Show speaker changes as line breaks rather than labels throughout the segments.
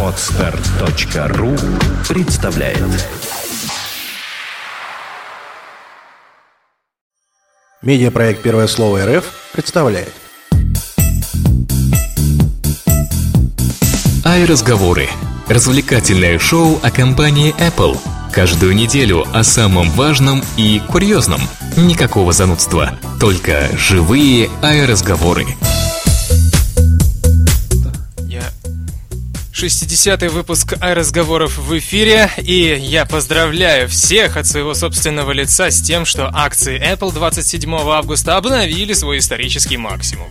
Отстар.ру представляет
Медиапроект «Первое слово РФ» представляет
Ай-разговоры. Развлекательное шоу о компании Apple. Каждую неделю о самом важном и курьезном. Никакого занудства. Только живые ай-разговоры.
Я... 60-й выпуск разговоров в эфире, и я поздравляю всех от своего собственного лица с тем, что акции Apple 27 августа обновили свой исторический максимум.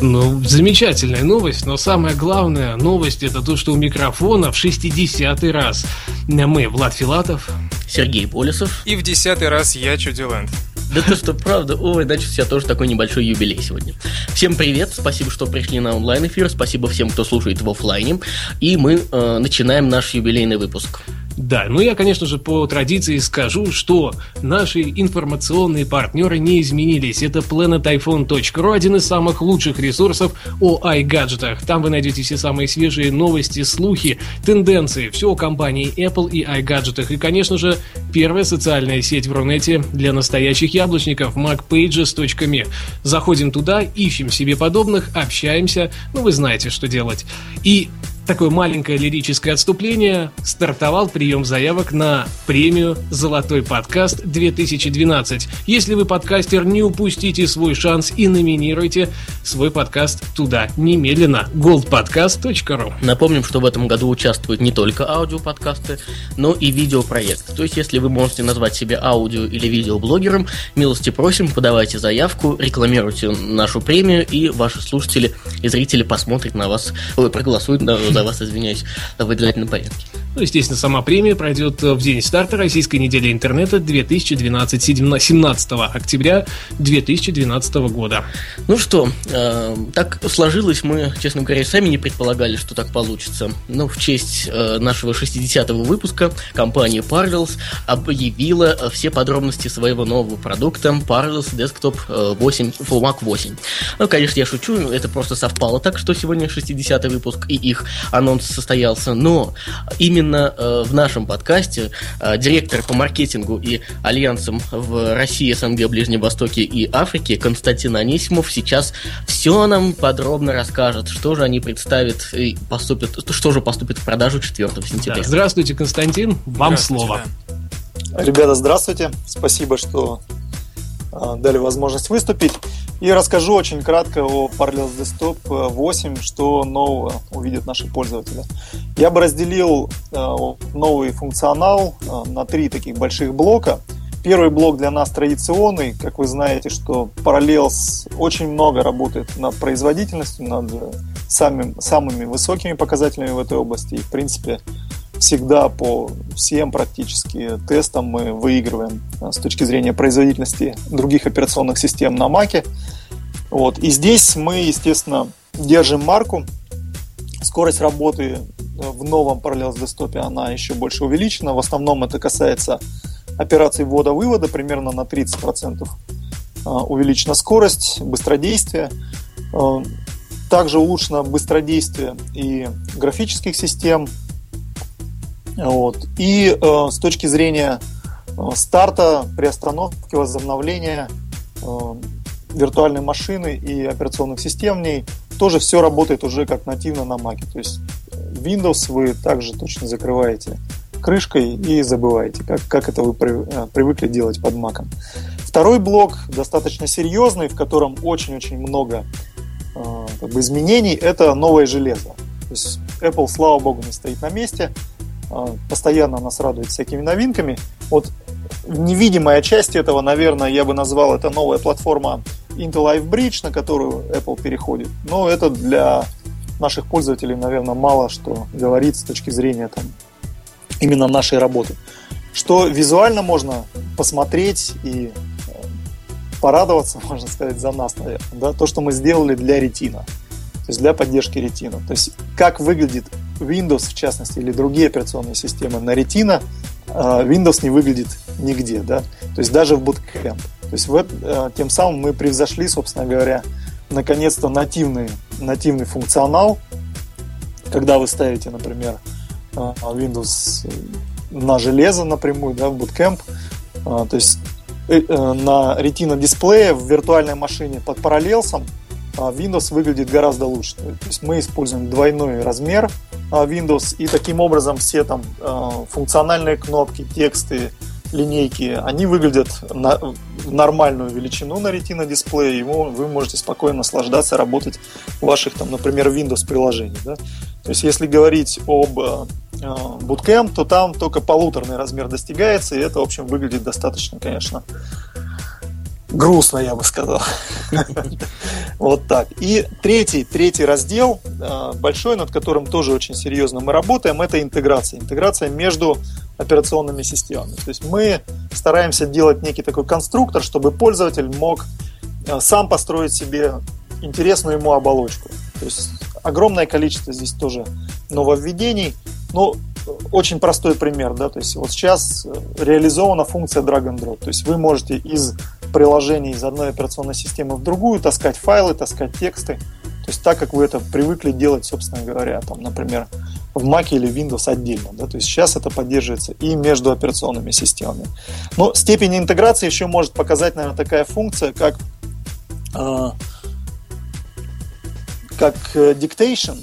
Ну, замечательная новость, но самая главная новость это то, что у микрофона в 60-й раз мы, Влад Филатов,
Сергей Полисов.
И в десятый раз я Чудиленд.
Да то, что правда, ой, значит, у тебя тоже такой небольшой юбилей сегодня. Всем привет, спасибо, что пришли на онлайн-эфир, спасибо всем, кто слушает в офлайне. И мы э, начинаем наш юбилейный выпуск.
Да, ну я, конечно же, по традиции скажу, что наши информационные партнеры не изменились. Это planetiphone.ru, один из самых лучших ресурсов о iGadgetах. Там вы найдете все самые свежие новости, слухи, тенденции, все о компании Apple и iGadgetах. И, конечно же, первая социальная сеть в Рунете для настоящих яблочников macpages.me. Заходим туда, ищем себе подобных, общаемся, ну вы знаете, что делать. И такое маленькое лирическое отступление, стартовал прием заявок на премию «Золотой подкаст 2012». Если вы подкастер, не упустите свой шанс и номинируйте свой подкаст туда немедленно. goldpodcast.ru
Напомним, что в этом году участвуют не только аудиоподкасты, но и видеопроекты. То есть, если вы можете назвать себя аудио или видеоблогером, милости просим, подавайте заявку, рекламируйте нашу премию, и ваши слушатели и зрители посмотрят на вас, ой, проголосуют на, за вас, извиняюсь, в обязательном порядке.
Ну, естественно, сама премия пройдет в день старта Российской недели интернета 2012, 17 октября 2012 года.
Ну что, э, так сложилось, мы, честно говоря, сами не предполагали, что так получится. Но в честь э, нашего 60-го выпуска компания Parallels объявила э, все подробности своего нового продукта Parallels Desktop 8 Full Mac 8. Ну, конечно, я шучу, это просто совпало так, что сегодня 60-й выпуск и их анонс состоялся, но именно э, в нашем подкасте э, директор по маркетингу и альянсам в России, СНГ, Ближнем Востоке и Африке Константин Анисимов сейчас все нам подробно расскажет, что же они представят и поступят, что же поступит в продажу 4 сентября.
Да, здравствуйте, Константин, вам
Здравствуйте,
слово.
Ребята, здравствуйте. Спасибо, что а, дали возможность выступить. И расскажу очень кратко о Parallels Desktop 8, что нового увидят наши пользователи. Я бы разделил а, новый функционал а, на три таких больших блока. Первый блок для нас традиционный. Как вы знаете, что Parallels очень много работает над производительностью, над самым, самыми высокими показателями в этой области. И, в принципе, всегда по всем практически тестам мы выигрываем а, с точки зрения производительности других операционных систем на Маке. Вот. И здесь мы, естественно, держим марку. Скорость работы в новом Parallels Desktop она еще больше увеличена. В основном это касается операций ввода-вывода, примерно на 30% а, увеличена скорость, быстродействие. Также улучшено быстродействие и графических систем, вот. И э, с точки зрения э, старта, приостановки, возобновления э, виртуальной машины и операционных систем в ней, тоже все работает уже как нативно на Mac. То есть Windows вы также точно закрываете крышкой и забываете, как, как это вы э, привыкли делать под Mac. Второй блок достаточно серьезный, в котором очень-очень много э, как бы изменений, это новое железо. То есть Apple, слава богу, не стоит на месте – постоянно нас радует всякими новинками. Вот невидимая часть этого, наверное, я бы назвал это новая платформа Intel Live Bridge, на которую Apple переходит. Но это для наших пользователей, наверное, мало что говорит с точки зрения там, именно нашей работы. Что визуально можно посмотреть и э, порадоваться, можно сказать, за нас, наверное. Да? То, что мы сделали для ретина. То есть для поддержки ретина. То есть как выглядит Windows, в частности, или другие операционные системы на Retina, Windows не выглядит нигде, да, то есть даже в Bootcamp. То есть в, тем самым мы превзошли, собственно говоря, наконец-то нативный, нативный функционал, когда вы ставите, например, а, Windows на железо напрямую, да, в Bootcamp, а, то есть э, э, на Retina дисплее в виртуальной машине под параллелсом Windows выглядит гораздо лучше. То есть мы используем двойной размер Windows и таким образом все там функциональные кнопки, тексты, линейки, они выглядят на, нормальную величину на Retina дисплее, и вы можете спокойно наслаждаться, работать в ваших, там, например, Windows приложениях. Да? То есть, если говорить об Bootcamp, то там только полуторный размер достигается, и это, в общем, выглядит достаточно, конечно, грустно, я бы сказал. Вот так. И третий, третий раздел, э, большой, над которым тоже очень серьезно мы работаем, это интеграция. Интеграция между операционными системами. То есть мы стараемся делать некий такой конструктор, чтобы пользователь мог э, сам построить себе интересную ему оболочку. То есть огромное количество здесь тоже нововведений. Но очень простой пример, да, то есть вот сейчас э, реализована функция drag and drop, то есть вы можете из приложений из одной операционной системы в другую таскать файлы, таскать тексты, то есть так, как вы это привыкли делать, собственно говоря, там, например, в Mac или Windows отдельно. Да? То есть сейчас это поддерживается и между операционными системами. Но степень интеграции еще может показать, наверное, такая функция, как, э, как э, dictation?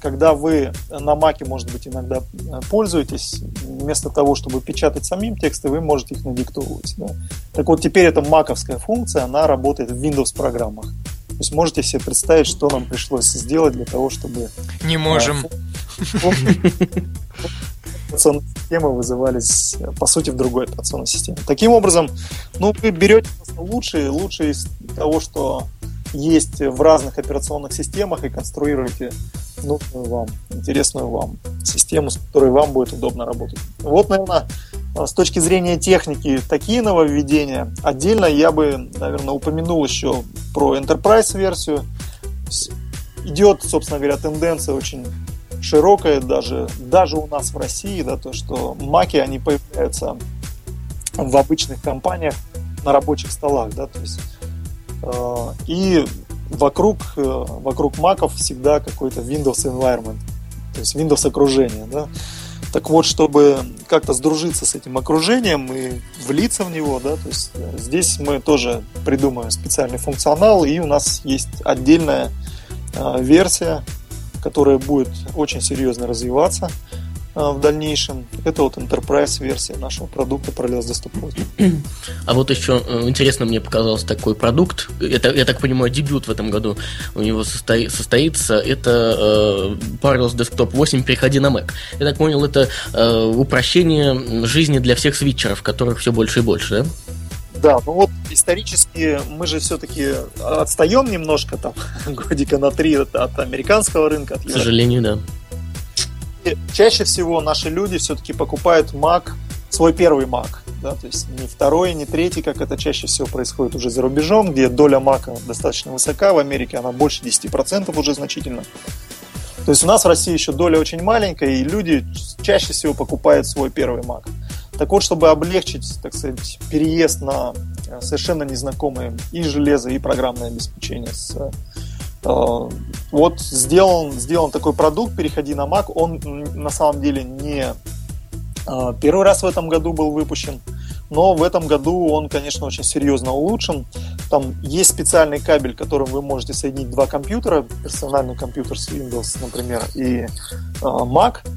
Когда вы на Mac, может быть, иногда э, пользуетесь, вместо того, чтобы печатать самим тексты, вы можете их надиктовывать. Да? Так вот, теперь эта маковская функция, она работает в Windows программах. То есть можете себе представить, что нам пришлось сделать для того, чтобы...
Не можем.
Операционные системы вызывались, по сути, в другой операционной системе. Таким образом, ну, вы берете лучшее, лучшее из того, что есть в разных операционных системах и конструируете нужную вам, интересную вам систему, с которой вам будет удобно работать. Вот, наверное, с точки зрения техники такие нововведения. Отдельно я бы, наверное, упомянул еще про Enterprise версию. Идет, собственно говоря, тенденция очень широкая даже, даже у нас в России, да, то, что маки, они появляются в обычных компаниях на рабочих столах, да, то есть э, и вокруг, э, вокруг маков всегда какой-то Windows environment, то есть Windows окружение, да. Так вот, чтобы как-то сдружиться с этим окружением и влиться в него, да, то есть э, здесь мы тоже придумаем специальный функционал, и у нас есть отдельная э, версия которая будет очень серьезно развиваться в дальнейшем. Это вот enterprise версия нашего продукта Parallels Desktop 8.
А вот еще э, интересно мне показался такой продукт. Это, я так понимаю, дебют в этом году у него состои, состоится. Это э, Parallels Desktop 8 «Переходи на Mac». Я так понял, это э, упрощение жизни для всех свитчеров, которых все больше и больше, да?
Да, ну вот исторически мы же все-таки отстаем немножко там годика на три от, от американского рынка. От
К сожалению, да.
Чаще всего наши люди все-таки покупают Mac, свой первый Mac, да, то есть не второй, не третий, как это чаще всего происходит уже за рубежом, где доля Mac достаточно высока, в Америке она больше 10% уже значительно. То есть у нас в России еще доля очень маленькая, и люди чаще всего покупают свой первый Mac. Так вот, чтобы облегчить, так сказать, переезд на э, совершенно незнакомые и железо, и программное обеспечение с э, вот сделан, сделан такой продукт, переходи на Mac, он на самом деле не э, первый раз в этом году был выпущен, но в этом году он, конечно, очень серьезно улучшен. Там есть специальный кабель, которым вы можете соединить два компьютера, персональный компьютер с Windows, например, и Mac, Э,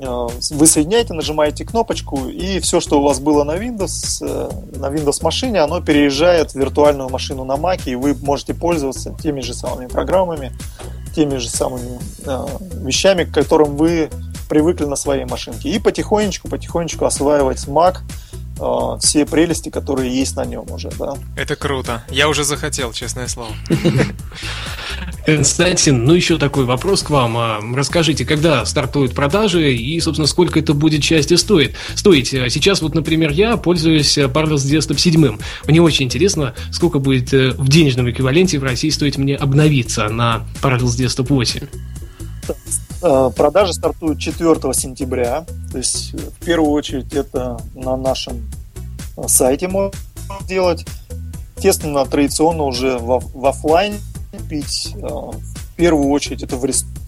вы соединяете, нажимаете кнопочку, и все, что у вас было на Windows, э, на Windows машине, оно переезжает в виртуальную машину на Mac, и вы можете пользоваться теми же самыми программами, теми же самыми э, вещами, к которым вы привыкли на своей машинке. И потихонечку, потихонечку осваивать Mac, все прелести, которые есть на нем уже, да.
Это круто. Я уже захотел, честное слово.
Константин, ну еще такой вопрос к вам. А, расскажите, когда стартуют продажи и, собственно, сколько это будет части стоит? стоить? А сейчас вот, например, я пользуюсь Parallels Desktop 7. Мне очень интересно, сколько будет э, в денежном эквиваленте в России стоить мне обновиться на Parallels Desktop 8.
Э, продажи стартуют 4 сентября. То есть, в первую очередь, это на нашем сайте можно сделать. Естественно, традиционно уже в, в офлайне купить в первую очередь это в ресторане.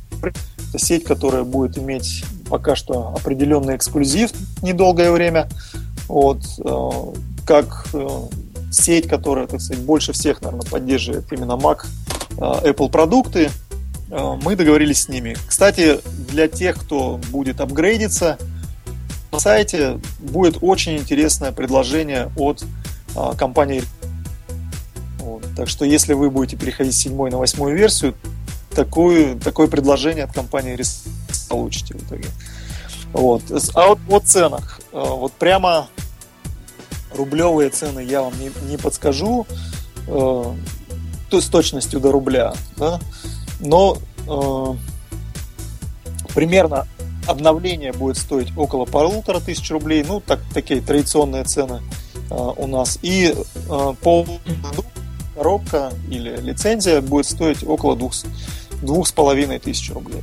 Это сеть, которая будет иметь пока что определенный эксклюзив недолгое время. Вот, как сеть, которая, так сказать, больше всех, наверное, поддерживает именно Mac, Apple продукты, мы договорились с ними. Кстати, для тех, кто будет апгрейдиться, на сайте будет очень интересное предложение от а, компании. Вот. Так что если вы будете переходить с седьмой на восьмую версию, такое, такое предложение от компании получите в итоге. Вот. А вот о ценах. А, вот прямо рублевые цены я вам не, не подскажу э, с точностью до рубля, да? Но э, примерно обновление будет стоить около полутора тысяч рублей, ну, так, такие традиционные цены э, у нас. И э, по коробка или лицензия будет стоить около двух, двух с половиной тысяч рублей.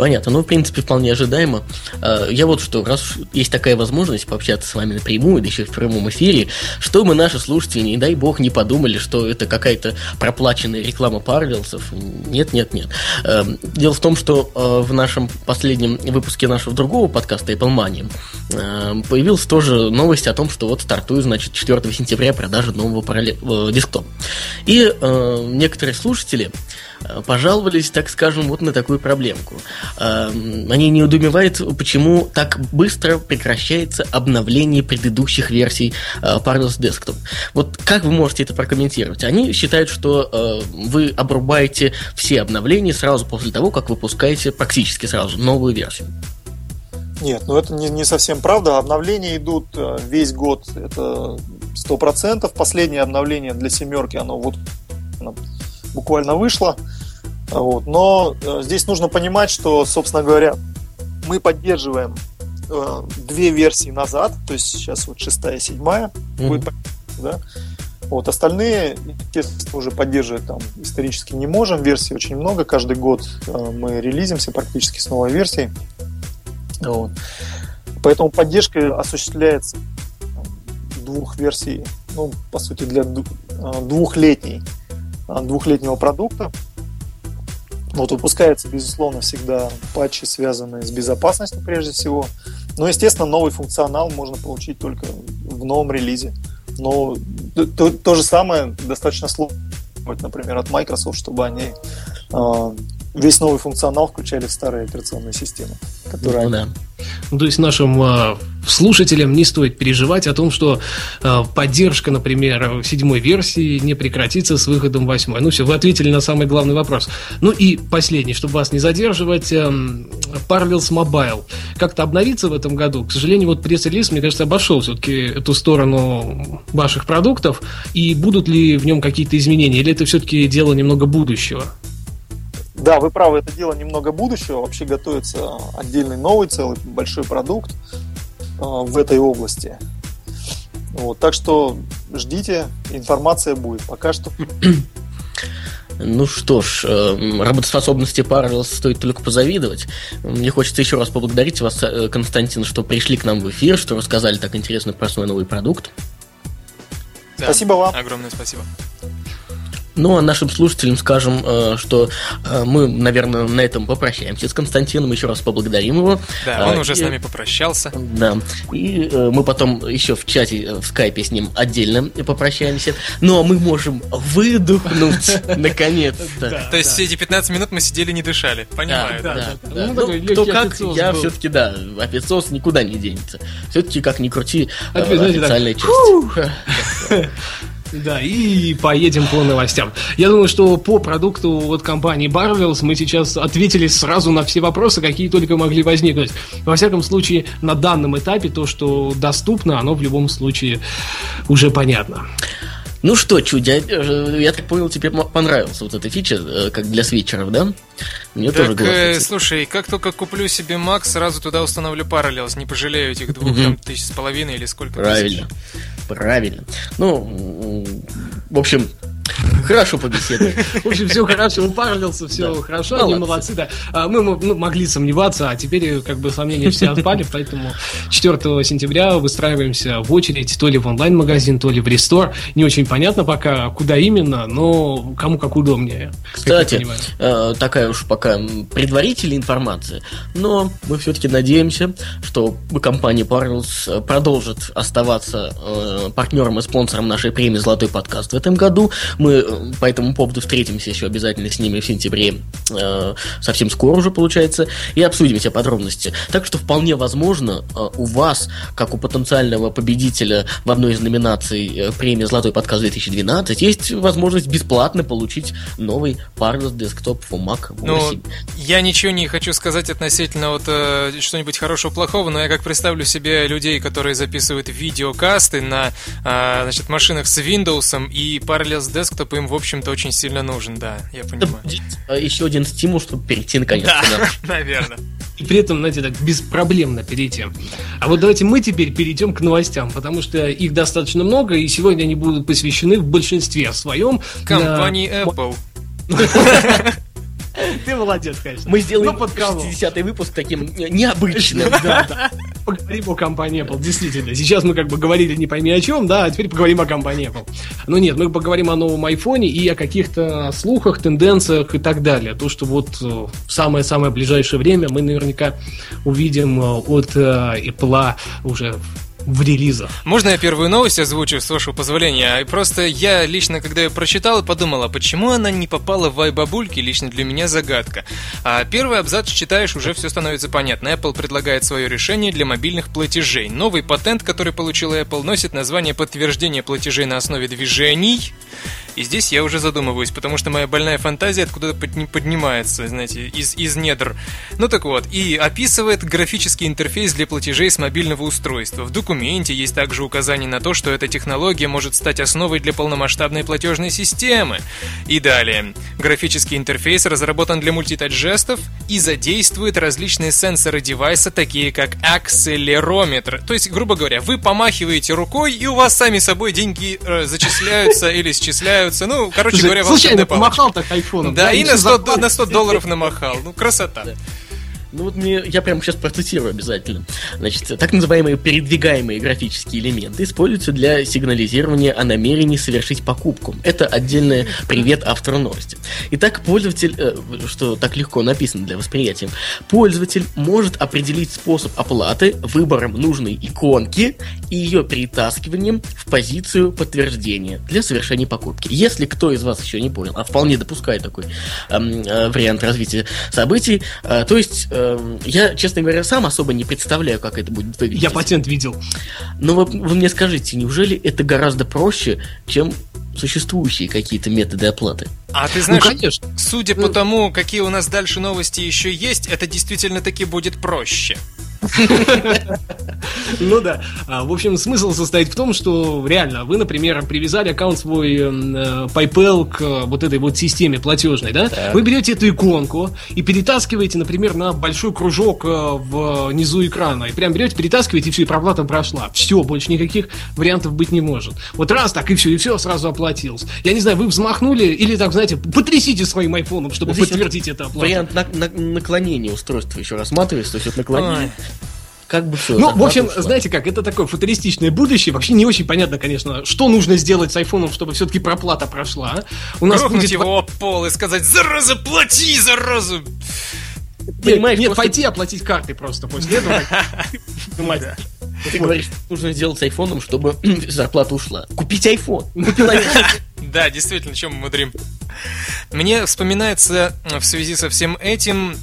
Понятно, ну, в принципе, вполне ожидаемо. А, я вот что, раз есть такая возможность пообщаться с вами напрямую, да еще в прямом эфире, что мы, наши слушатели, не дай бог, не подумали, что это какая-то проплаченная реклама Парвелсов. Нет, нет, нет. А, дело в том, что а, в нашем последнем выпуске нашего другого подкаста Apple Money появилась тоже новость о том, что вот стартует, значит, 4 сентября продажа нового параллель... Э, десктопа. И некоторые слушатели пожаловались, так скажем, вот на такую проблемку. Эм, они не удумевают, почему так быстро прекращается обновление предыдущих версий э, Parallels Desktop. Вот как вы можете это прокомментировать? Они считают, что э, вы обрубаете все обновления сразу после того, как выпускаете практически сразу новую версию.
Нет, ну это не, не совсем правда. Обновления идут э, весь год, это сто процентов. Последнее обновление для семерки, оно вот буквально вышло. Вот. Но э, здесь нужно понимать, что, собственно говоря, мы поддерживаем э, две версии назад, то есть сейчас вот шестая и седьмая mm-hmm. да. Вот остальные, естественно, уже поддерживать там исторически не можем. Версий очень много. Каждый год э, мы релизимся практически с новой версией. Вот. Поэтому поддержка осуществляется двух версий, ну, по сути, для э, двухлетней, двухлетнего продукта. Вот выпускается, безусловно, всегда патчи, связанные с безопасностью прежде всего. Но, естественно, новый функционал можно получить только в новом релизе. Но то, то же самое достаточно сложно, например, от Microsoft, чтобы они э, весь новый функционал включали в старые операционные системы. Которые ну,
да. Ну, то есть нашим э, слушателям не стоит переживать о том, что э, поддержка, например, седьмой версии не прекратится с выходом восьмой. Ну все, вы ответили на самый главный вопрос. Ну и последний, чтобы вас не задерживать, э, Parallels Mobile как-то обновится в этом году. К сожалению, вот пресс-релиз, мне кажется, обошел все-таки эту сторону ваших продуктов. И будут ли в нем какие-то изменения, или это все-таки дело немного будущего?
Да, вы правы, это дело немного будущего. Вообще готовится отдельный новый целый большой продукт э, в этой области. Вот, так что ждите, информация будет. Пока что.
Ну что ж, э, работоспособности Parallels стоит только позавидовать. Мне хочется еще раз поблагодарить вас, э, Константин, что пришли к нам в эфир, что рассказали так интересно про свой новый продукт.
Да, спасибо вам. Огромное спасибо.
Ну, а нашим слушателям скажем, э, что э, мы, наверное, на этом попрощаемся с Константином, еще раз поблагодарим его.
Да, он и, уже с нами попрощался.
Да, и э, мы потом еще в чате, в скайпе с ним отдельно попрощаемся. Но мы можем выдохнуть, наконец-то.
То есть все эти 15 минут мы сидели не дышали, понимаю.
Да, да. Ну, кто как, я все-таки, да, официоз никуда не денется. Все-таки, как ни крути, официальная часть.
Да, и поедем по новостям. Я думаю, что по продукту вот компании Barvels мы сейчас ответили сразу на все вопросы, какие только могли возникнуть. Во всяком случае, на данном этапе то, что доступно, оно в любом случае уже понятно.
Ну что, Чудя, э, я так понял, тебе понравился вот эта фича, э, как для свитчеров, да?
Мне так, тоже э, слушай, как только куплю себе Mac, сразу туда установлю Parallels, не пожалею этих двух там, тысяч с половиной или сколько
Правильно,
тысяч.
Правильно. Ну, в общем, Хорошо побеседовали.
В общем, все хорошо, упарился, все
Да.
хорошо,
Молодцы.
они молодцы, да. А, Мы ну, могли сомневаться, а теперь как бы сомнения все отпали, поэтому 4 сентября выстраиваемся в очередь то ли в онлайн-магазин, то ли в рестор. Не очень понятно пока, куда именно, но кому как удобнее. как
Кстати,
понимаю.
э, такая уж пока предварительная информация, но мы все-таки надеемся, что компания Parallels э, продолжит оставаться э, партнером и спонсором нашей премии «Золотой подкаст» в этом году. Мы э, по этому поводу встретимся еще обязательно с ними в сентябре, э, совсем скоро уже получается, и обсудим все подробности. Так что вполне возможно, э, у вас, как у потенциального победителя в одной из номинаций премии «Золотой подкаст 2012», есть возможность бесплатно получить новый Parallels Desktop for Mac 8.
Ну, я ничего не хочу сказать относительно вот э, что-нибудь хорошего, плохого, но я как представлю себе людей, которые записывают видеокасты на э, значит, машинах с Windows, и Parallels Desktop им, в общем-то, очень сильно нужен, да, я понимаю.
Э, Еще один стимул, чтобы перейти наконец-то
Да,
на
наверное.
И при этом, знаете, так беспроблемно перейти. А вот давайте мы теперь перейдем к новостям, потому что их достаточно много, и сегодня они будут посвящены в большинстве своем
Компании
на-
Apple.
Ты молодец, конечно.
Мы сделаем
Ну, под кого?
60-й выпуск таким необычным.
Да, да. Поговорим о компании Apple, действительно. Сейчас мы как бы говорили не пойми о чем, да, а теперь поговорим о компании Apple. Но нет, мы поговорим о новом айфоне и о каких-то слухах, тенденциях и так далее. То, что вот э, в самое-самое ближайшее время мы наверняка увидим э, от э, Apple уже в релизах.
Можно я первую новость озвучу, с вашего позволения? Просто я лично, когда ее прочитал, подумал, а почему она не попала в iBabульки, лично для меня загадка. А первый абзац читаешь, уже все становится понятно. Apple предлагает свое решение для мобильных платежей. Новый патент, который получила Apple, носит название подтверждение платежей на основе движений. И здесь я уже задумываюсь, потому что моя больная фантазия откуда-то подни- поднимается, знаете, из, из недр. Ну так вот, и описывает графический интерфейс для платежей с мобильного устройства. В документе есть также указание на то, что эта технология может стать основой для полномасштабной платежной системы. И далее. Графический интерфейс разработан для мультитач-жестов и задействует различные сенсоры девайса, такие как акселерометр. То есть, грубо говоря, вы помахиваете рукой, и у вас сами собой деньги э, зачисляются или счисляются. Ну, короче
Слушай,
говоря,
случайно помахал так айфоном.
Да, и на
еще
100,
запал.
на 100 долларов намахал. Ну, красота.
Ну вот мне, я прямо сейчас процитирую обязательно. Значит, так называемые передвигаемые графические элементы используются для сигнализирования о намерении совершить покупку. Это отдельный привет автору новости. Итак, пользователь, э, что так легко написано для восприятия, пользователь может определить способ оплаты выбором нужной иконки и ее перетаскиванием в позицию подтверждения для совершения покупки. Если кто из вас еще не понял, а вполне допускает такой эм, э, вариант развития событий, э, то есть эм, я, честно говоря, сам особо не представляю, как это будет выглядеть.
Я патент видел.
Но вы, вы мне скажите, неужели это гораздо проще, чем существующие какие-то методы оплаты?
А ты знаешь,
ну, конечно.
судя по тому, какие у нас дальше новости еще есть, это действительно таки будет проще.
Ну да. А, В общем, смысл состоит в том, что реально вы, например, привязали аккаунт свой э, PayPal к э, вот этой вот системе платежной, да? Вы берете эту иконку и перетаскиваете, например, на большой кружок э, внизу экрана. И прям берете, перетаскиваете, и все, и проплата прошла. Все, больше никаких вариантов быть не может. Вот раз так, и все, и все сразу оплатилось. Я не знаю, вы взмахнули или так, знаете, потрясите своим айфоном, чтобы
Здесь
подтвердить это оплату.
Вариант на- на- наклонения устройства еще рассматривается, то есть вот наклонение. Как бы все.
Ну, в общем, знаете как, это такое футуристичное будущее. Вообще не очень понятно, конечно, что нужно сделать с айфоном, чтобы все-таки проплата прошла. У нас
Грохнуть
будет...
его об пол и сказать «Зараза, плати, зараза!»
Нет,
понимаешь,
нет,
просто-
пойти оплатить картой просто после этого. Думать.
Ты говоришь, нужно сделать с айфоном, чтобы зарплата ушла. Купить айфон.
Да, действительно, чем мы мудрим. Мне вспоминается э, в связи со всем этим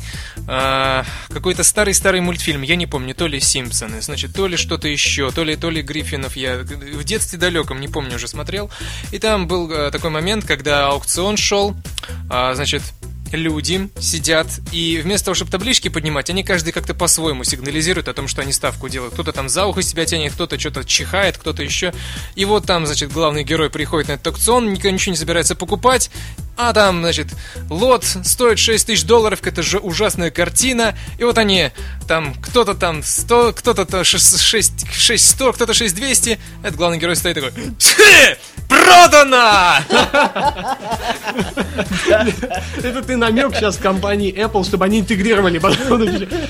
э, какой-то старый-старый мультфильм, я не помню, то ли Симпсоны, значит, то ли что-то еще, то ли, то ли Гриффинов, я в детстве далеком, не помню, уже смотрел. И там был э, такой момент, когда аукцион шел, а, значит, люди сидят, и вместо того, чтобы таблички поднимать, они каждый как-то по-своему сигнализируют о том, что они ставку делают. Кто-то там за ухо себя тянет, кто-то что-то чихает, кто-то еще. И вот там, значит, главный герой приходит на этот аукцион, никто ничего не собирается покупать, а там, значит, лот стоит 6 тысяч долларов, это же ужасная картина, и вот они, там, кто-то там 100, кто-то там 6, 6, 6 100, кто-то 6 200, этот главный герой стоит такой, продано!
Это ты намек сейчас компании Apple, чтобы они интегрировали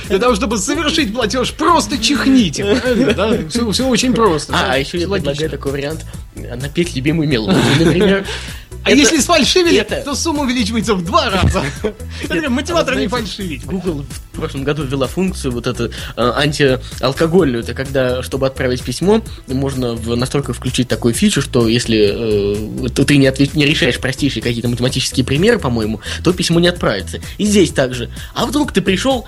Для того, чтобы совершить платеж, просто чихните. Правильно, да? Все, все очень просто.
А, а еще я предлагаю такой вариант напеть любимую мелодию, например.
А это, если сфальшивили, это... то сумма увеличивается в два раза. Мотиватор не фальшивить.
Google в прошлом году ввела функцию вот эту э, антиалкогольную. Это когда, чтобы отправить письмо, можно в настройках включить такую фичу, что если э, ты не, ответ, не решаешь простейшие какие-то математические примеры, по-моему, то письмо не отправится. И здесь также. А вдруг ты пришел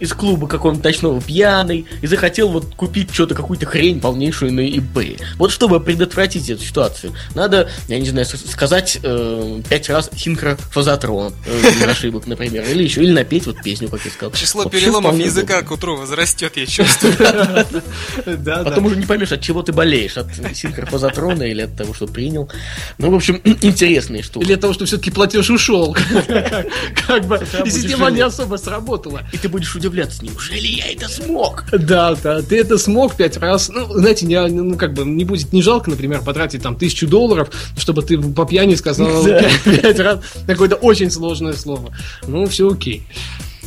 из клуба какого-нибудь ночного пьяный и захотел вот купить что-то, какую-то хрень полнейшую на eBay. Вот чтобы предотвратить эту ситуацию, надо, я не знаю, сказать э, пять раз синхрофазотрон э, без ошибок, например, или еще, или напеть вот песню, как я сказал.
Число переломов языка к утру возрастет, я чувствую.
Потом уже не поймешь, от чего ты болеешь, от синхрофазотрона или от того, что принял. Ну, в общем, интересные штуки.
Или от того, что все-таки платеж ушел. Как бы, и система не особо сработала.
И ты будешь удивляться удивляться, неужели я это смог?
Да, да, ты это смог пять раз. Ну, знаете, не, ну, как бы не будет не жалко, например, потратить там тысячу долларов, чтобы ты по пьяни сказал пять раз какое-то очень сложное слово. Ну, все окей.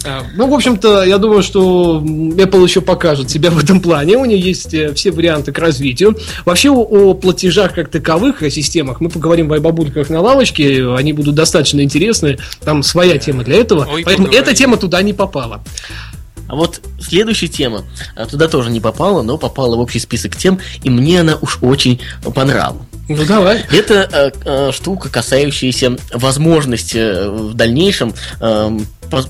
А, ну, в общем-то, я думаю, что Apple еще покажет себя в этом плане. У нее есть э, все варианты к развитию. Вообще, о, о платежах как таковых, о системах, мы поговорим в айбабульках на лавочке. Они будут достаточно интересны. Там своя тема для этого. Ой, Поэтому эта тема туда не попала.
А вот следующая тема а, туда тоже не попала, но попала в общий список тем, и мне она уж очень понравилась.
Ну давай.
Это э, э, штука, касающаяся возможности э, в дальнейшем э,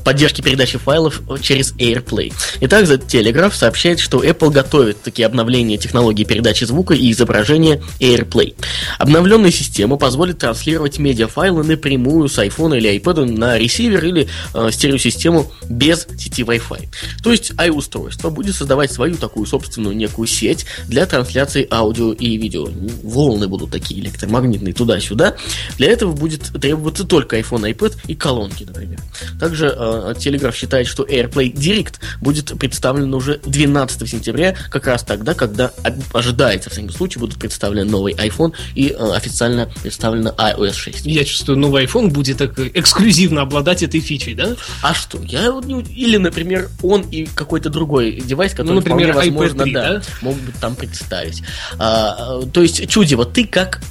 поддержки передачи файлов через AirPlay. Итак, The Telegraph сообщает, что Apple готовит такие обновления технологии передачи звука и изображения AirPlay. Обновленная система позволит транслировать медиафайлы напрямую с iPhone или iPad на ресивер или э, стереосистему без сети Wi-Fi. То есть i-устройство будет создавать свою такую собственную некую сеть для трансляции аудио и видео. Волны будут такие электромагнитные туда-сюда. Для этого будет требоваться только iPhone, iPad и колонки, например. Также э, Telegraph считает, что AirPlay Direct будет представлен уже 12 сентября, как раз тогда, когда ожидается, в всяком случае, будут представлены новый iPhone и э, официально представлена iOS 6.
Я чувствую, новый iPhone будет так эксклюзивно обладать этой фичей, да?
А что? Я вот не... Или, например, он и какой-то другой девайс, который, ну, например, вполне возможно, 3, да, да, могут быть там представить. А, то есть, Чуди, вот ты как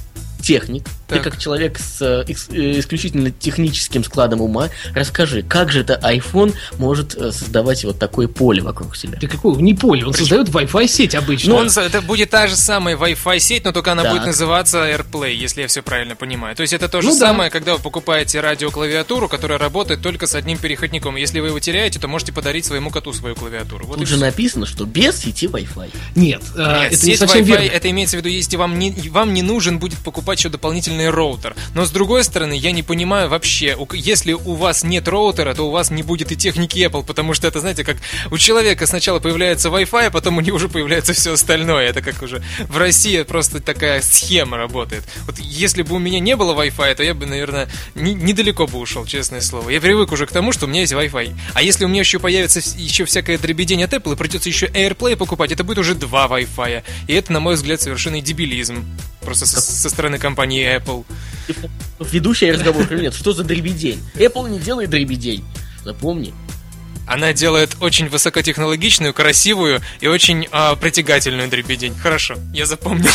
техник, так. ты как человек с э, э, исключительно техническим складом ума, расскажи, как же это iPhone может э, создавать вот такое поле вокруг себя?
Да какое? Не поле, он создает Wi-Fi сеть обычно.
Ну, он, это будет та же самая Wi-Fi сеть, но только она так. будет называться AirPlay, если я все правильно понимаю. То есть это то же ну, самое, да. когда вы покупаете радиоклавиатуру, которая работает только с одним переходником. Если вы его теряете, то можете подарить своему коту свою клавиатуру.
Вот Тут же все. написано, что без сети Wi-Fi.
Нет,
Нет это сеть не совсем Wi-Fi, верно. это имеется в виду, если вам не, вам не нужен будет покупать покупать еще дополнительный роутер. Но с другой стороны, я не понимаю вообще, если у вас нет роутера, то у вас не будет и техники Apple, потому что это, знаете, как у человека сначала появляется Wi-Fi, а потом у него уже появляется все остальное. Это как уже в России просто такая схема работает. Вот если бы у меня не было Wi-Fi, то я бы, наверное, не, недалеко бы ушел, честное слово. Я привык уже к тому, что у меня есть Wi-Fi. А если у меня еще появится еще всякое дребедень от Apple, и придется еще AirPlay покупать, это будет уже два Wi-Fi. И это, на мой взгляд, совершенный дебилизм. Просто со, со стороны компании Apple.
Ведущий разговор нет. Что за дребедень? Apple не делает дребедень. Запомни.
Она делает очень высокотехнологичную, красивую и очень э, притягательную дребедень. Хорошо, я запомнил.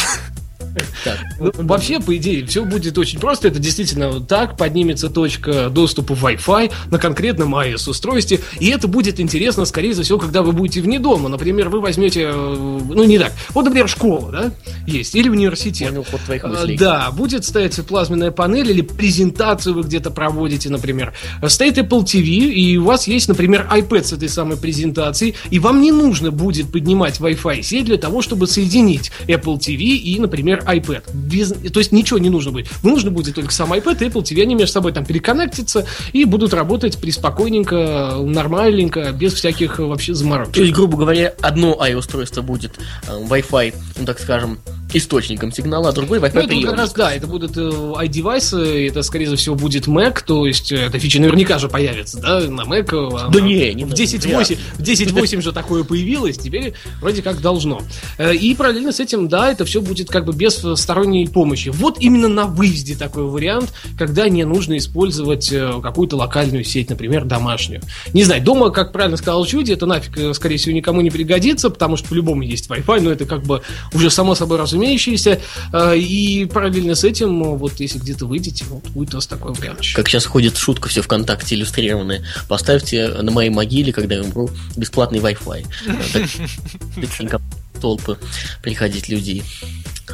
Так. Ну, вообще, по идее, все будет очень просто. Это действительно вот так. Поднимется точка доступа Wi-Fi на конкретном iOS-устройстве. И это будет интересно, скорее всего, когда вы будете вне дома. Например, вы возьмете, э, ну не так, вот, например, школа, да, есть, или университет. Понял ход твоих мыслей. Да, будет стоять плазменная панель или презентацию вы где-то проводите, например. Стоит Apple TV, и у вас есть, например, iPad с этой самой презентацией, и вам не нужно будет поднимать Wi-Fi сеть для того, чтобы соединить Apple TV и, например, iPad. Без, то есть ничего не нужно будет. Нужно будет только сам iPad Apple TV. Они между собой там переконнектятся и будут работать приспокойненько, нормальненько, без всяких вообще заморочек.
То есть, грубо говоря, одно i-устройство будет э, Wi-Fi, ну так скажем, источником сигнала, а другой Wi-Fi
ну, это как раз, да, это будут э, iDevice, это, скорее всего, будет Mac, то есть э, эта фича наверняка же появится, да, на Mac.
Э, да не, не
В 10.8 в 10.8 же такое появилось, теперь вроде как должно. И параллельно с этим, да, это все будет как бы без сторонней помощи. Вот именно на выезде такой вариант, когда не нужно использовать какую-то локальную сеть, например, домашнюю. Не знаю, дома, как правильно сказал Чуди, это нафиг, скорее всего, никому не пригодится, потому что по-любому есть Wi-Fi, но это как бы уже само собой разумеется разумеющиеся. А, и параллельно с этим, вот если где-то выйдете, вот будет у вас такой вариант.
Как сейчас ходит шутка все ВКонтакте иллюстрированная. Поставьте на моей могиле, когда я умру, бесплатный Wi-Fi. Толпы приходить людей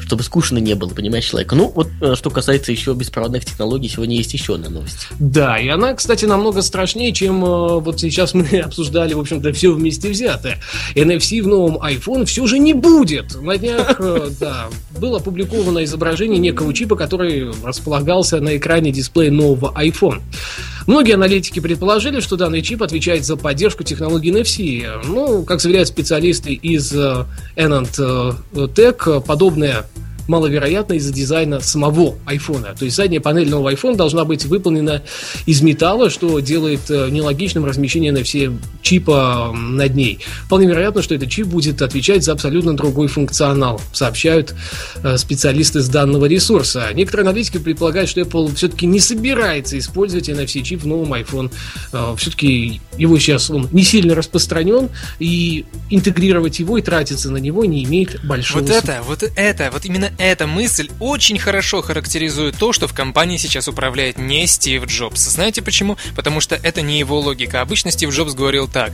чтобы скучно не было, понимаешь, человека. Ну, вот э, что касается еще беспроводных технологий, сегодня есть еще одна новость.
Да, и она, кстати, намного страшнее, чем э, вот сейчас мы обсуждали, в общем-то, все вместе взятое. NFC в новом iPhone все же не будет. На днях, э, да, было опубликовано изображение некого чипа, который располагался на экране дисплея нового iPhone. Многие аналитики предположили, что данный чип отвечает за поддержку технологии NFC. Ну, как заверяют специалисты из Enant Tech, подобная маловероятно из-за дизайна самого айфона. То есть задняя панель нового iPhone должна быть выполнена из металла, что делает э, нелогичным размещение NFC чипа над ней. Вполне вероятно, что этот чип будет отвечать за абсолютно другой функционал, сообщают э, специалисты с данного ресурса. Некоторые аналитики предполагают, что Apple все-таки не собирается использовать NFC-чип в новом iPhone. Э, все-таки его сейчас он не сильно распространен, и интегрировать его и тратиться на него не имеет большого
Вот это, вот это, вот именно эта мысль очень хорошо характеризует то, что в компании сейчас управляет не Стив Джобс. Знаете почему? Потому что это не его логика. Обычно Стив Джобс говорил так.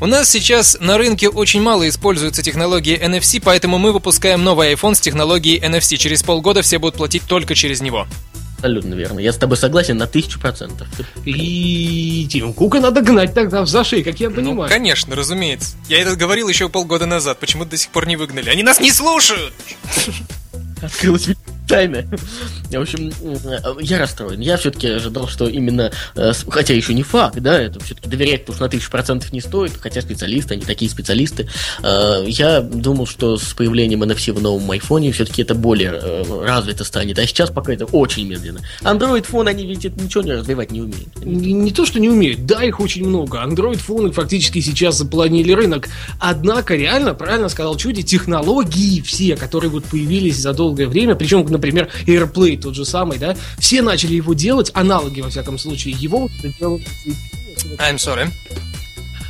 У нас сейчас на рынке очень мало используется технологии NFC, поэтому мы выпускаем новый iPhone с технологией NFC. Через полгода все будут платить только через него.
Абсолютно верно. Я с тобой согласен на тысячу процентов.
И Тим Кука надо гнать тогда в зашей, как я ну, понимаю.
Ну, конечно, разумеется. Я это говорил еще полгода назад. Почему до сих пор не выгнали? Они нас не слушают!
Открылась тайна. В общем, э, я расстроен. Я все-таки ожидал, что именно, э, хотя еще не факт, да, это все-таки доверять, что на тысячу процентов не стоит, хотя специалисты, они такие специалисты. Э, я думал, что с появлением NFC в новом айфоне все-таки это более развито станет, а сейчас пока это очень медленно. Android фон они ведь это ничего не развивать не умеют.
Не, не то, что не умеют, да, их очень много. Android фоны фактически сейчас запланили рынок. Однако, реально, правильно сказал Чуди, технологии все, которые вот появились за долгое время, причем например, AirPlay тот же самый, да, все начали его делать, аналоги, во всяком случае, его
I'm sorry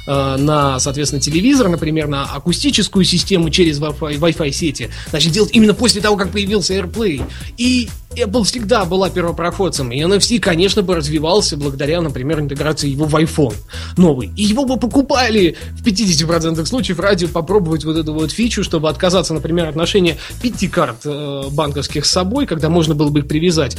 э, на, соответственно, телевизор, например, на акустическую систему через Wi-Fi, Wi-Fi сети, начали делать именно после того, как появился AirPlay. И Apple всегда была первопроходцем, и NFC, конечно, бы развивался благодаря, например, интеграции его в iPhone новый. И его бы покупали в 50% случаев ради попробовать вот эту вот фичу, чтобы отказаться, например, от ношения пяти карт э, банковских с собой, когда можно было бы их привязать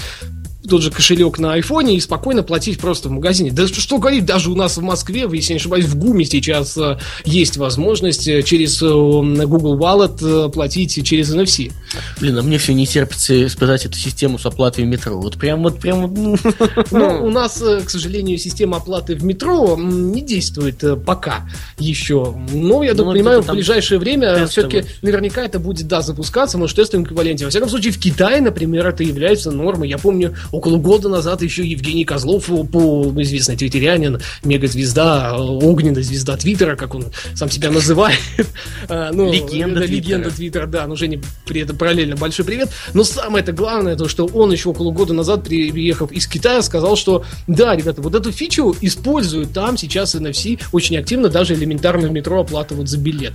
тот же кошелек на айфоне и спокойно платить просто в магазине. Да что, что говорить, даже у нас в Москве, если не ошибаюсь, в ГУМе сейчас э, есть возможность э, через э, Google Wallet платить через NFC.
Блин, а мне все не терпится испытать эту систему с оплатой в метро. Вот прям вот прям...
Ну, у нас, к сожалению, система оплаты в метро не действует пока еще. Но, я ну, понимаю, в ближайшее время все-таки наверняка это будет, да, запускаться, но в тестовом эквиваленте. Во всяком случае, в Китае, например, это является нормой. Я помню, около года назад еще Евгений Козлов, по известный твиттерянин, мегазвезда, огненная звезда Твиттера, как он сам себя называет.
А, ну, легенда
Твиттера. Легенда Твиттера, да, ну Жене при этом параллельно большой привет. Но самое это главное, то, что он еще около года назад, приехав из Китая, сказал, что да, ребята, вот эту фичу используют там сейчас NFC очень активно, даже элементарно в метро оплата вот за билет.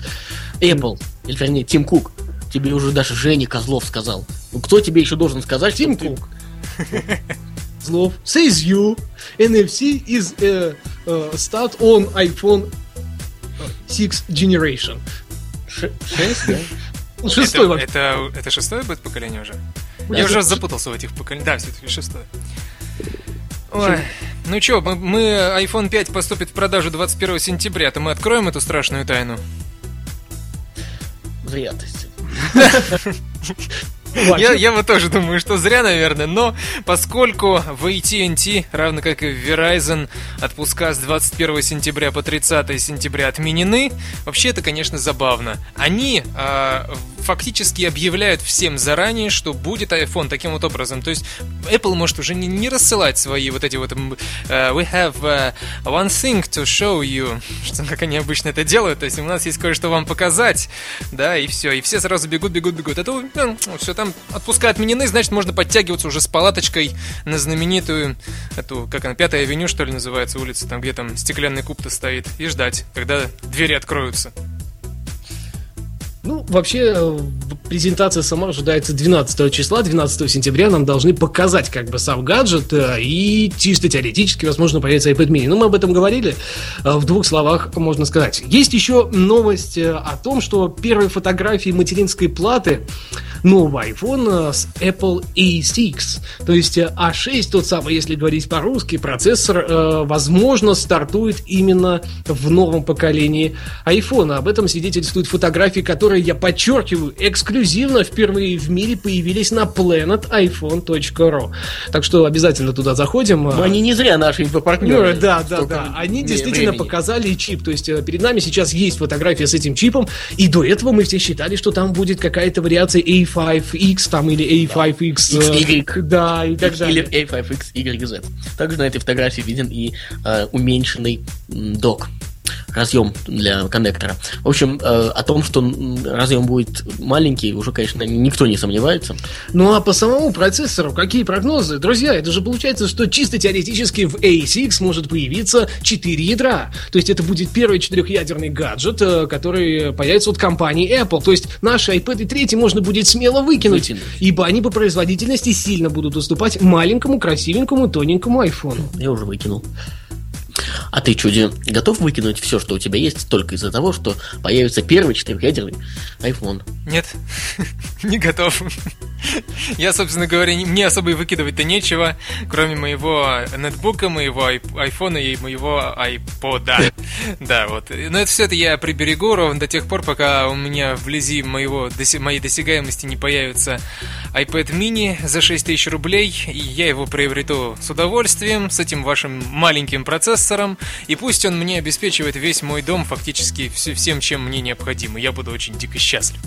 Apple, или вернее, Тим Кук, тебе уже даже Женя Козлов сказал. Ну, кто тебе еще должен сказать?
Тим Кук. Слов. Says you. NFC is a, a start on iPhone 6 generation.
Шесть, да?
Ну, шестой это, это, это шестое будет поколение уже? Да, Я уже запутался в этих поколениях. Да, все-таки шестое. Ой. Ну что, мы, мы iPhone 5 поступит в продажу 21 сентября, то мы откроем эту страшную тайну?
Вряд ли.
Я, я вот тоже думаю, что зря, наверное, но поскольку в AT&T, равно как и в Verizon, отпуска с 21 сентября по 30 сентября отменены, вообще это, конечно, забавно. Они э, фактически объявляют всем заранее, что будет iPhone таким вот образом. То есть Apple может уже не, не рассылать свои вот эти вот uh, we have uh, one thing to show you, что как они обычно это делают. То есть у нас есть кое-что вам показать, да, и все. И все сразу бегут, бегут, бегут. Это ну, все там отпуска отменены, значит можно подтягиваться уже с палаточкой на знаменитую эту, как она, Пятая авеню, что ли, называется улица, там где там стеклянный куб-то стоит, и ждать, когда двери откроются.
Ну, вообще, э, презентация сама ожидается 12 числа, 12 сентября нам должны показать как бы сам гаджет, э, и чисто теоретически, возможно, появится iPad mini. Но мы об этом говорили, э, в двух словах можно сказать. Есть еще новость о том, что первые фотографии материнской платы нового iPhone с Apple A6. То есть A6, тот самый, если говорить по-русски, процессор, возможно, стартует именно в новом поколении iPhone. Об этом свидетельствуют фотографии, которые которые, я подчеркиваю, эксклюзивно впервые в мире появились на planetiphone.ru. Так что обязательно туда заходим.
Но они не зря наши инфопартнеры.
Ну, да, да, да. Они действительно времени. показали чип. То есть э, перед нами сейчас есть фотография с этим чипом, и до этого мы все считали, что там будет какая-то вариация A5X там или A5X.
XY.
Да, и так далее.
Или A5X YZ. Также на этой фотографии виден и э, уменьшенный док разъем для коннектора. В общем, э, о том, что разъем будет маленький, уже, конечно, никто не сомневается.
Ну а по самому процессору какие прогнозы? Друзья, это же получается, что чисто теоретически в A6 может появиться 4 ядра. То есть это будет первый четырехъядерный гаджет, э, который появится от компании Apple. То есть наши iPad 3 можно будет смело выкинуть, выкинуть, ибо они по производительности сильно будут уступать маленькому, красивенькому, тоненькому iPhone.
Я уже выкинул. А ты, Чуди, готов выкинуть все, что у тебя есть, только из-за того, что появится первый четырехъядерный iPhone?
Нет, не готов. Я, собственно говоря, мне особо и выкидывать-то нечего, кроме моего нетбука, моего айфона и моего айпода. Да, вот. Но это все это я приберегу ровно до тех пор, пока у меня вблизи моего, моей досягаемости не появится iPad mini за 6000 рублей, и я его приобрету с удовольствием, с этим вашим маленьким процессором, и пусть он мне обеспечивает весь мой дом фактически всем, чем мне необходимо. Я буду очень дико счастлив.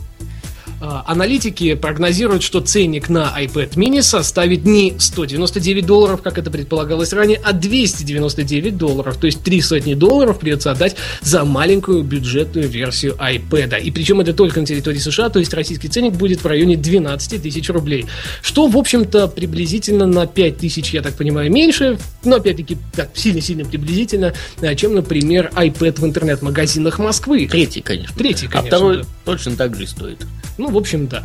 А, аналитики прогнозируют, что ценник на iPad mini составит не 199 долларов, как это предполагалось ранее, а 299 долларов. То есть три сотни долларов придется отдать за маленькую бюджетную версию iPad. И причем это только на территории США, то есть российский ценник будет в районе 12 тысяч рублей. Что, в общем-то, приблизительно на 5 тысяч, я так понимаю, меньше, но опять-таки так сильно-сильно приблизительно, а, чем, например, iPad в интернет-магазинах Москвы.
Третий, конечно.
Третий,
конечно. А второй да. Точно так же стоит.
Ну, в общем, да.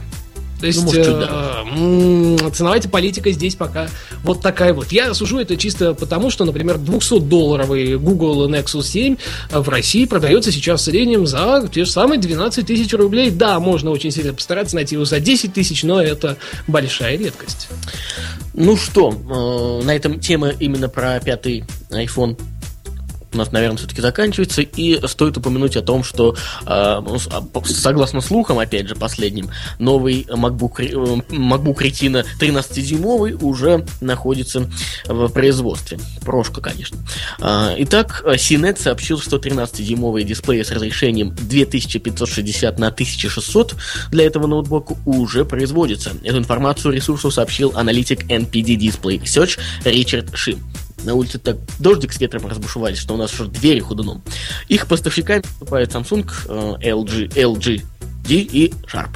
То есть ну, может, э, ценовая политика здесь пока вот такая вот. Я сужу это чисто потому, что, например, 200-долларовый Google Nexus 7 в России продается сейчас в среднем за те же самые 12 тысяч рублей. Да, можно очень сильно постараться найти его за 10 тысяч, но это большая редкость.
Ну что, э, на этом тема именно про пятый iPhone у нас, наверное, все-таки заканчивается. И стоит упомянуть о том, что, э, ну, а, согласно слухам, опять же, последним, новый MacBook, э, MacBook Retina 13-дюймовый уже находится в производстве. Прошка, конечно. А, итак, CNET сообщил, что 13-дюймовый дисплей с разрешением 2560 на 1600 для этого ноутбука уже производится. Эту информацию ресурсу сообщил аналитик NPD Display Search Ричард Ши на улице так дождик с ветром разбушевались, что у нас уже двери худуном. Их поставщиками выступают Samsung, LG, э, LG и Sharp.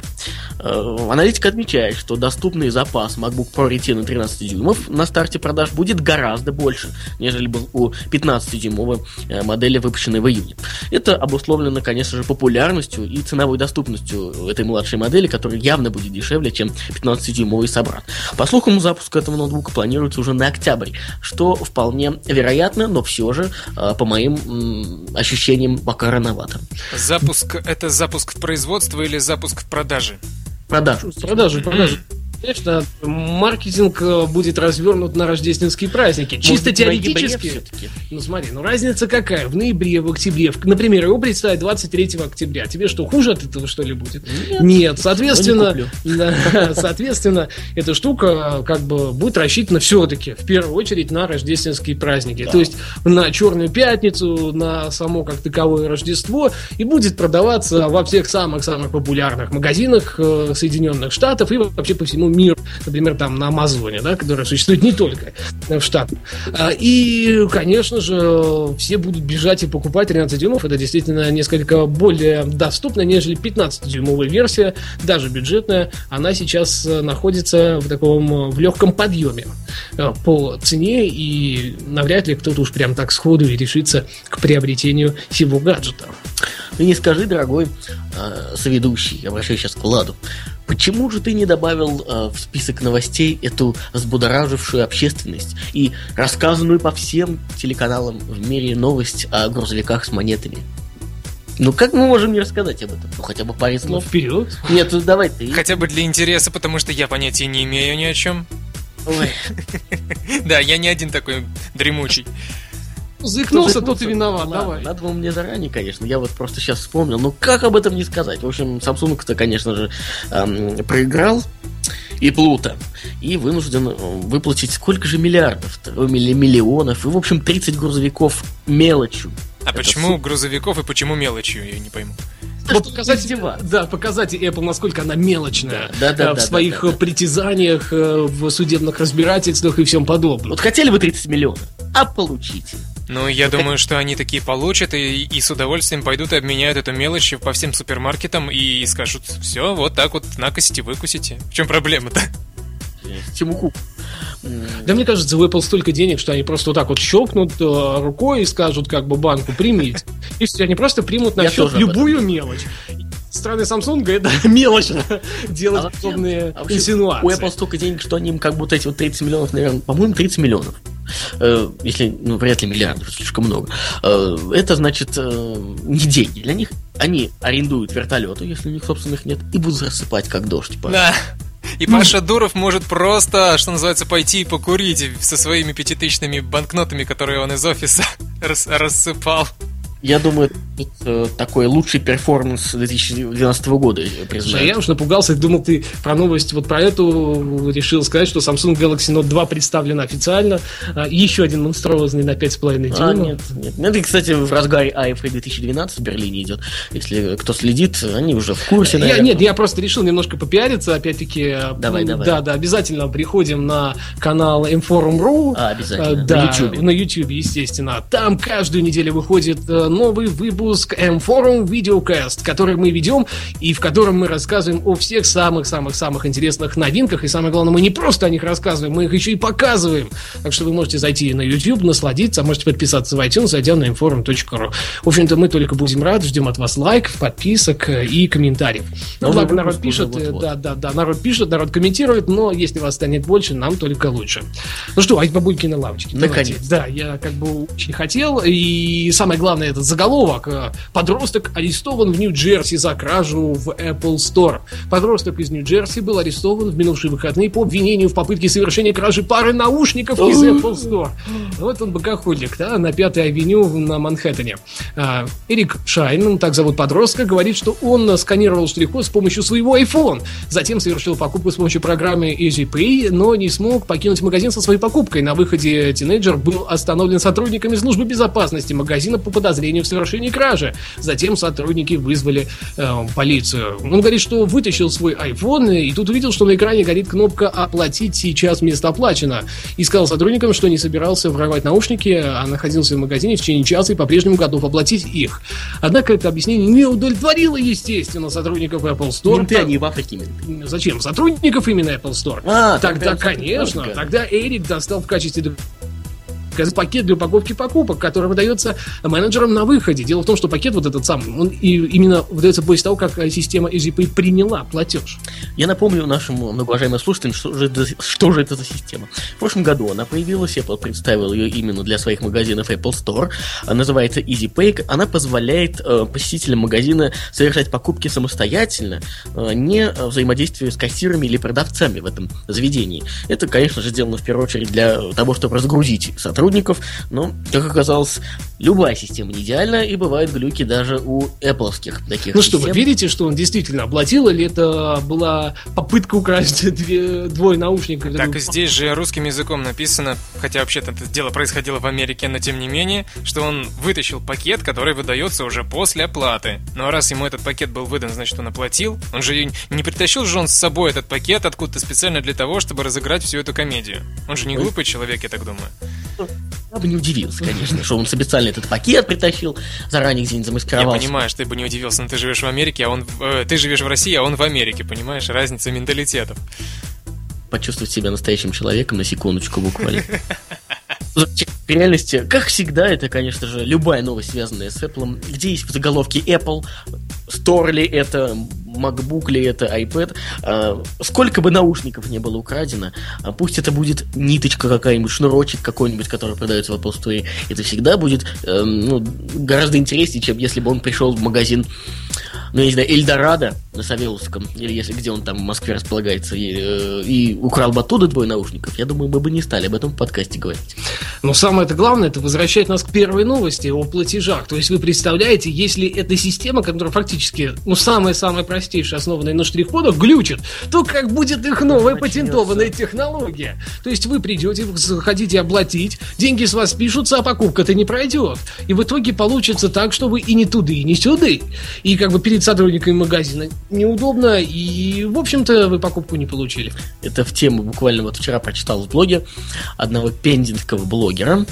Э, аналитика отмечает, что доступный запас MacBook Pro Retina 13 дюймов на старте продаж будет гораздо больше, нежели был у 15-дюймовой э, модели, выпущенной в июне. Это обусловлено, конечно же, популярностью и ценовой доступностью этой младшей модели, которая явно будет дешевле, чем 15-дюймовый собрат. По слухам, запуск этого ноутбука планируется уже на октябрь, что вполне вероятно, но все же, э, по моим ощущениям, пока рановато.
Запуск – это запуск в производство или запуск в продаже?
Продажу.
Продажу, продажу. Конечно, маркетинг э, будет развернут на рождественские праздники. Чисто
быть, в
теоретически. Ну смотри, ну разница какая? В ноябре, в октябре. В- например, его представить 23 октября. Тебе что, хуже от этого что ли будет? Нет. соответственно,
куплю.
да, соответственно, эта штука э, как бы будет рассчитана все-таки в первую очередь на рождественские праздники. То есть на Черную пятницу, на само как таковое Рождество и будет продаваться во всех самых-самых популярных магазинах э, Соединенных Штатов и вообще по всему миру. Например, там на Амазоне, да, который существует не только в Штатах. А, И, конечно же, все будут бежать и покупать 13 дюймов. Это действительно несколько более доступно, нежели 15-дюймовая версия, даже бюджетная. Она сейчас э, находится в таком, э, в легком подъеме э, по цене, и навряд ли кто-то уж прям так сходу и решится к приобретению всего гаджета.
Ты не скажи, дорогой э, соведущий, обращаюсь сейчас к Владу, почему же ты не добавил э, в список новостей эту взбудоражившую общественность и рассказанную по всем телеканалам в мире новость о грузовиках с монетами? Ну как мы можем не рассказать об этом? Ну хотя бы паре
Ну,
слов.
вперед.
Нет, ну давай ты.
Хотя бы для интереса, потому что я понятия не имею ни о чем.
Ой,
Да, я не один такой дремучий.
Заикнулся, тот и виноват.
Ладно,
Давай.
Надо было мне заранее, конечно. Я вот просто сейчас вспомнил. Ну как об этом не сказать? В общем, Samsung-то, конечно же, эм, проиграл и плута. И вынужден э, выплатить сколько же миллиардов? Или миллионов. И, в общем, 30 грузовиков мелочью.
А
Это
почему грузовиков и почему мелочью, я не пойму.
Вот показать, да, показать Apple, насколько она мелочная
Да, да,
э, в
да,
своих
да, да, да.
притязаниях, э, в судебных разбирательствах и всем подобном.
Вот хотели бы 30 миллионов, а получите.
Ну, я думаю, что они такие получат и, и с удовольствием пойдут и обменяют эту мелочь по всем супермаркетам и скажут, все, вот так вот накосите, выкусите. В чем проблема-то?
Тиму Кук.
Да мне кажется, у Apple столько денег, что они просто вот так вот щелкнут э, рукой и скажут как бы банку примите. И все, они просто примут на счет любую мелочь. Страны Samsung это мелочно делать
А
подобные
а вообще
инсинуации.
У Apple столько денег, что они им как будто эти вот 30 миллионов, наверное, по-моему, 30 миллионов. Э, если, ну, вряд ли миллиардов, слишком много. Э, это значит э, не деньги. Для них они арендуют вертолеты, если у них собственных нет, и будут рассыпать как дождь. Типа.
Да. И Паша Дуров может просто, что называется, пойти и покурить со своими пятитысячными банкнотами, которые он из офиса рас- рассыпал.
Я думаю, это э, такой лучший перформанс 2012 года признаю.
я уж напугался, думал, ты про новость вот про эту решил сказать, что Samsung Galaxy Note 2 представлена официально. А, Еще один монструозный на 5,5
А,
дюйма.
нет, нет. Это, кстати, в разгаре AFA 2012 в Берлине идет. Если кто следит, они уже в курсе,
Я, нет, я просто решил немножко попиариться, опять-таки.
Давай,
м,
давай.
Да, да, обязательно приходим на канал Inforum.ru.
А, обязательно.
Э, Да,
На Ютубе.
на YouTube, естественно. Там каждую неделю выходит э, новый выпуск M-Forum Videocast, который мы ведем и в котором мы рассказываем о всех самых-самых-самых интересных новинках. И самое главное, мы не просто о них рассказываем, мы их еще и показываем. Так что вы можете зайти на YouTube, насладиться, а можете подписаться в iTunes, зайдя на inforum.ru. В общем-то, мы только будем рады, ждем от вас лайков, подписок э, и комментариев. Ну, благо, народ
выпуск
пишет, э,
вот-вот.
да, да, да, народ пишет, народ комментирует, но если вас станет больше, нам только лучше. Ну что, а бабульки на лавочке. давайте.
Наконец.
Да, я как бы очень хотел. И самое главное, этот заголовок. Э, Подросток арестован в Нью-Джерси за кражу в Apple Store. Подросток из Нью-Джерси был арестован в минувшие выходные по обвинению в попытке совершения кражи пары наушников из Apple Store. Вот он богохульник, да, на Пятой авеню на Манхэттене. А, Эрик Шайн, так зовут подростка, говорит, что он сканировал штрих-код с помощью своего iPhone. Затем совершил покупку с помощью программы EasyPay, но не смог покинуть магазин со своей покупкой. На выходе тинейджер был остановлен сотрудниками службы безопасности магазина по подозрению в совершении кражи. Затем сотрудники вызвали э, полицию. Он говорит, что вытащил свой iPhone и тут увидел, что на экране горит кнопка «Оплатить сейчас вместо оплачено». И сказал сотрудникам, что не собирался воровать наушники, а находился в магазине в течение часа и по-прежнему готов оплатить их. Однако это объяснение не удовлетворило, естественно, сотрудников Apple Store.
Менты, они в Африке менты.
Зачем? Сотрудников именно Apple Store.
А,
тогда,
тогда
конечно, тогда Эрик достал в качестве пакет для упаковки покупок, который выдается менеджером на выходе. Дело в том, что пакет вот этот сам, он и именно выдается после того, как система EasyPay приняла платеж.
Я напомню нашим многоуважаемым слушателям, что же, что же это за система. В прошлом году она появилась, Apple представил ее именно для своих магазинов Apple Store. Называется EasyPay. Она позволяет э, посетителям магазина совершать покупки самостоятельно, э, не взаимодействуя с кассирами или продавцами в этом заведении. Это, конечно же, сделано в первую очередь для того, чтобы разгрузить сотрудников, но, как оказалось, любая система не идеальна, и бывают глюки даже у Apple таких
Ну
систем.
что, вы верите, что он действительно оплатил, или это была попытка украсть две, двое наушников?
Так и здесь же русским языком написано, хотя вообще-то это дело происходило в Америке, но тем не менее, что он вытащил пакет, который выдается уже после оплаты. Ну а раз ему этот пакет был выдан, значит он оплатил. Он же не притащил же он с собой этот пакет откуда-то специально для того, чтобы разыграть всю эту комедию. Он же не глупый человек, я так думаю.
Я бы не удивился, конечно, что он специально этот пакет притащил, заранее где-нибудь замаскировался.
Я понимаю, что ты бы не удивился, но ты живешь в Америке, а он... Э, ты живешь в России, а он в Америке, понимаешь? Разница менталитетов.
Почувствовать себя настоящим человеком на секундочку буквально. В реальности, как всегда, это, конечно же, любая новость, связанная с Apple, где есть в заголовке Apple, Store ли это, MacBook ли это, iPad, а, сколько бы наушников не было украдено, а пусть это будет ниточка какая-нибудь, шнурочек какой-нибудь, который продается в Apple Store, это всегда будет э, ну, гораздо интереснее, чем если бы он пришел в магазин ну, я не знаю, Эльдорадо на Савеловском, или если где он там в Москве располагается, и, э, и украл бы оттуда двое наушников, я думаю, мы бы не стали об этом в подкасте говорить.
Но самое это главное, это возвращает нас к первой новости о платежах. То есть вы представляете, если эта система, которая фактически, ну, самая-самая простейшая, основанная на штрих-кодах, глючит, то как будет их новая патентованная технология? То есть вы придете, хотите оплатить, деньги с вас пишутся, а покупка-то не пройдет. И в итоге получится так, что вы и не туды, и не сюды. И как бы перед сотрудниками магазина неудобно, и, в общем-то, вы покупку не получили.
Это в тему буквально вот вчера прочитал в блоге одного пендинского блогера,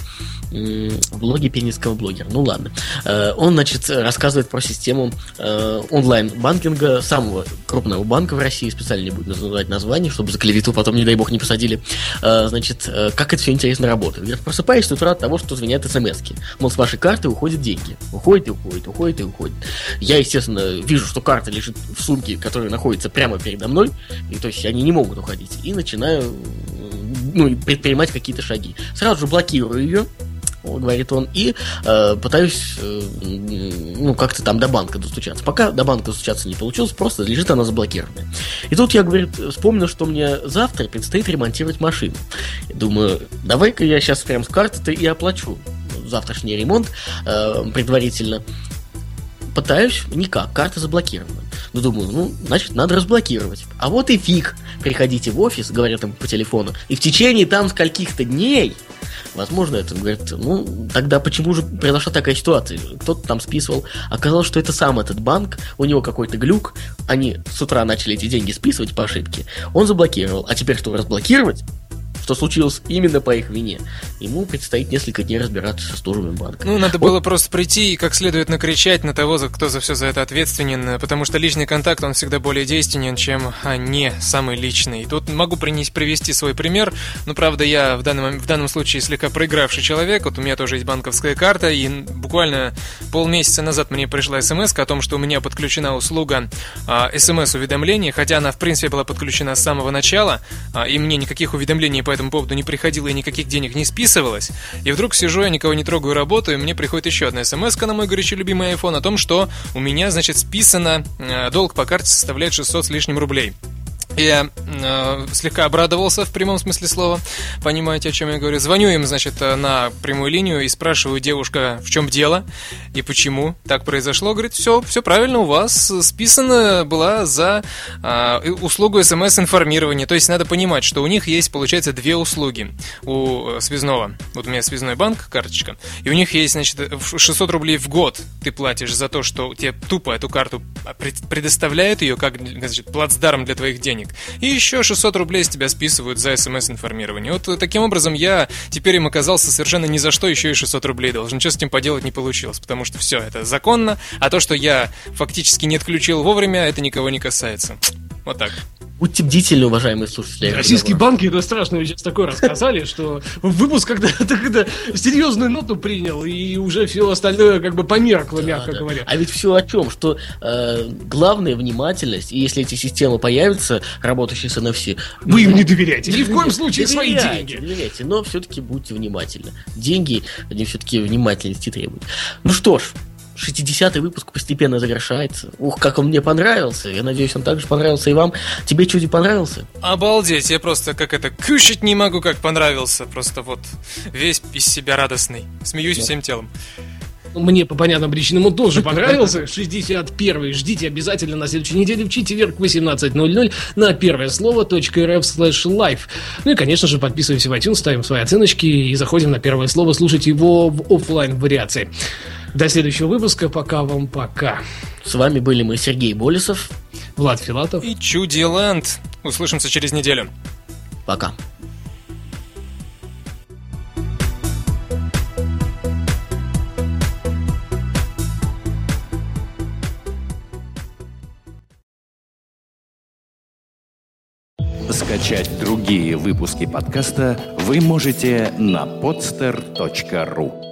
в блоге пенинского блогера. Ну ладно. Э, он, значит, рассказывает про систему э, онлайн-банкинга самого крупного банка в России, специально не буду называть название, чтобы за клевету потом, не дай бог, не посадили. Э, значит, как это все интересно работает. Я просыпаюсь с утра от того, что звонят смс -ки. Мол, с вашей карты уходят деньги. Уходит и уходит, уходит и уходит. Я, естественно, вижу, что карта лежит в сумке, которая находится прямо передо мной, и то есть они не могут уходить. И начинаю ну, предпринимать какие-то шаги. Сразу же блокирую ее, говорит он, и э, пытаюсь э, ну, как-то там до банка достучаться. Пока до банка достучаться не получилось, просто лежит она заблокированная. И тут я, говорит, вспомнил, что мне завтра предстоит ремонтировать машину. Думаю, давай-ка я сейчас прям с карты-то и оплачу завтрашний ремонт э, предварительно. Пытаюсь, никак, карта заблокирована. Ну, думаю, ну, значит, надо разблокировать. А вот и фиг. Приходите в офис, говорят им по телефону, и в течение там скольких-то дней Возможно, это говорит, ну, тогда почему же произошла такая ситуация? Кто-то там списывал. Оказалось, что это сам этот банк, у него какой-то глюк, они с утра начали эти деньги списывать по ошибке, он заблокировал. А теперь, чтобы разблокировать, что случилось именно по их вине. Ему предстоит несколько дней разбираться с службами банка.
Ну, надо вот. было просто прийти и как следует накричать на того, кто за все за это ответственен, потому что личный контакт, он всегда более действенен, чем а, не самый личный. Тут могу принести, привести свой пример, но, правда, я в данном, в данном случае слегка проигравший человек, вот у меня тоже есть банковская карта, и буквально полмесяца назад мне пришла смс о том, что у меня подключена услуга а, смс-уведомления, хотя она, в принципе, была подключена с самого начала, а, и мне никаких уведомлений по этому поводу не приходило и никаких денег не списывалось. И вдруг сижу, я никого не трогаю, работаю, и мне приходит еще одна смс на мой горячо любимый iPhone о том, что у меня, значит, списано, э, долг по карте составляет 600 с лишним рублей. Я э, слегка обрадовался в прямом смысле слова. Понимаете, о чем я говорю? Звоню им, значит, э, на прямую линию и спрашиваю девушка, в чем дело и почему так произошло. Говорит, все, все правильно, у вас списана была за э, услугу смс-информирования. То есть надо понимать, что у них есть, получается, две услуги у э, связного. Вот у меня связной банк, карточка, и у них есть, значит, 600 рублей в год ты платишь за то, что тебе тупо эту карту предоставляют ее как, значит, плацдарм для твоих денег денег. И еще 600 рублей с тебя списывают за смс-информирование. Вот таким образом я теперь им оказался совершенно ни за что еще и 600 рублей должен. Ничего с этим поделать не получилось, потому что все, это законно, а то, что я фактически не отключил вовремя, это никого не касается. Вот так.
Будьте бдительны, уважаемые слушатели.
Российские банки это страшно сейчас такое рассказали, что выпуск когда, когда серьезную ноту принял, и уже все остальное как бы померкло, мягко говоря.
А ведь все о чем? Что э, главная внимательность, и если эти системы появятся, работающие с NFC...
Вы им не доверяйте, ни в коем случае свои деньги.
Доверяйте, но все-таки будьте внимательны. Деньги, они все-таки внимательности требуют. Ну что ж, 60-й выпуск постепенно завершается. Ух, как он мне понравился. Я надеюсь, он также понравился и вам. Тебе чуди понравился?
Обалдеть, я просто как это, кушать не могу, как понравился. Просто вот весь из себя радостный. Смеюсь да. всем телом.
Мне по понятным причинам он тоже понравился. 61 Ждите обязательно на следующей неделе в четверг 18.00 на первое слово .rf slash live. Ну и, конечно же, подписываемся в iTunes, ставим свои оценочки и заходим на первое слово слушать его в офлайн вариации. До следующего выпуска. Пока вам пока.
С вами были мы, Сергей Болесов,
Влад Филатов
и Чуди Лэнд. Услышимся через неделю.
Пока.
Скачать другие выпуски подкаста вы можете на podster.ru